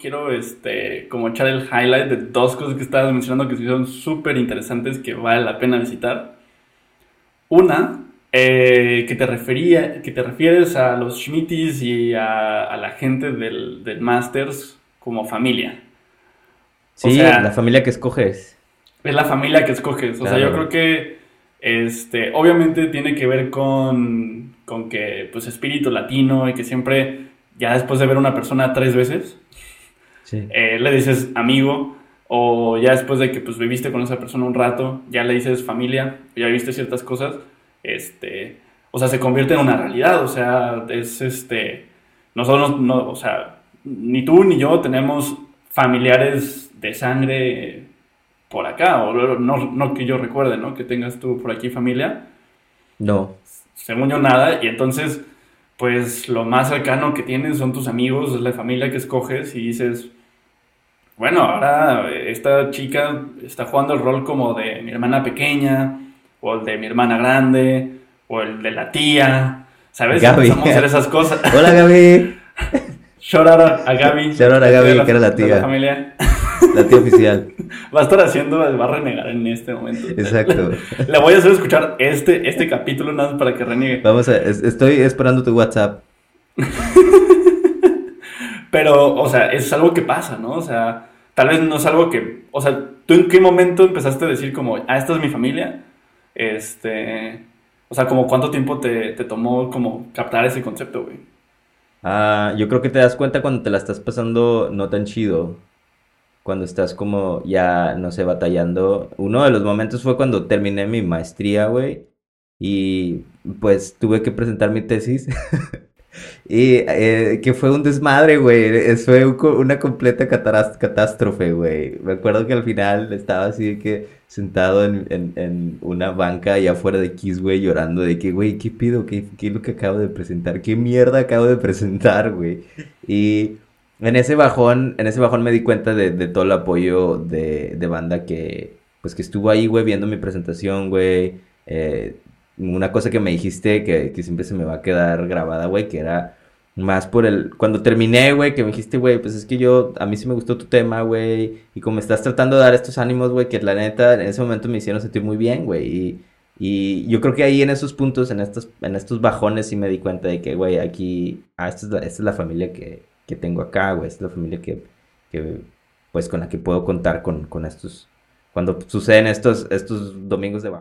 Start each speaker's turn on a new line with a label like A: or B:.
A: quiero este, como echar el highlight de dos cosas que estabas mencionando que son súper interesantes que vale la pena visitar. Una, eh, que, te refería, que te refieres a los Schmittis y a, la gente del, del Masters como familia.
B: Sí, la familia que escoges.
A: Es la familia que escoges. O sea, yo creo que este, obviamente tiene que ver con, con que, pues, espíritu latino y que siempre, ya después de ver a una persona tres veces, eh, le dices amigo, o ya después de que, pues, viviste con esa persona un rato, ya le dices familia, ya viste ciertas cosas, este, o sea, se convierte en una realidad, o sea, es, este, nosotros, no, o sea, ni tú ni yo tenemos familiares de sangre por acá, o no, no que yo recuerde, ¿no? Que tengas tú por aquí familia.
B: No.
A: Según yo nada, y entonces, pues lo más cercano que tienes son tus amigos, es la familia que escoges y dices, bueno, ahora esta chica está jugando el rol como de mi hermana pequeña, o el de mi hermana grande, o el de la tía, ¿sabes?
B: Gaby.
A: A hacer esas cosas.
B: Hola, Gaby.
A: Shout out a Gaby.
B: Shout out a Gaby, que era la tía.
A: La familia.
B: La tía oficial.
A: Va a estar haciendo, va a renegar en este momento.
B: Exacto.
A: Le, voy a hacer escuchar este, este capítulo nada más para que reniegue.
B: Vamos a, estoy esperando tu WhatsApp.
A: Pero, o sea, es algo que pasa, ¿no? O sea, tal vez no es algo que, o sea, ¿tú en qué momento empezaste a decir como, ah, esta es mi familia? Este, o sea, como cuánto tiempo te, tomó como captar ese concepto, güey.
B: Ah, yo creo que te das cuenta cuando te la estás pasando no tan chido. Cuando estás como ya, no sé, batallando. Uno de los momentos fue cuando terminé mi maestría, güey. Y pues tuve que presentar mi tesis. y eh, que fue un desmadre, güey. Fue una completa catástrofe, güey. Me acuerdo que al final estaba así de que sentado en, una banca allá afuera de Kiss, güey, llorando de que, güey, ¿qué pido? ¿Qué, ¿Qué es lo que acabo de presentar? ¿Qué mierda acabo de presentar, güey? Y en ese bajón, en ese bajón me di cuenta de, todo el apoyo de, banda que, pues, que estuvo ahí, güey, viendo mi presentación, güey. Eh, una cosa que me dijiste que, que siempre se me va a quedar grabada, güey, que era más por el... Cuando terminé, güey, que me dijiste, güey, pues es que yo... A mí sí me gustó tu tema, güey. Y como estás tratando de dar estos ánimos, güey, que la neta en ese momento me hicieron sentir muy bien, güey. Y, y yo creo que ahí en esos puntos, en estos, en estos bajones, sí me di cuenta de que, güey, aquí... Ah, esta es la, esta es la familia que, que tengo acá, güey. Esta es la familia que, que... Pues con la que puedo contar con, con estos... Cuando suceden estos, estos domingos de bajo.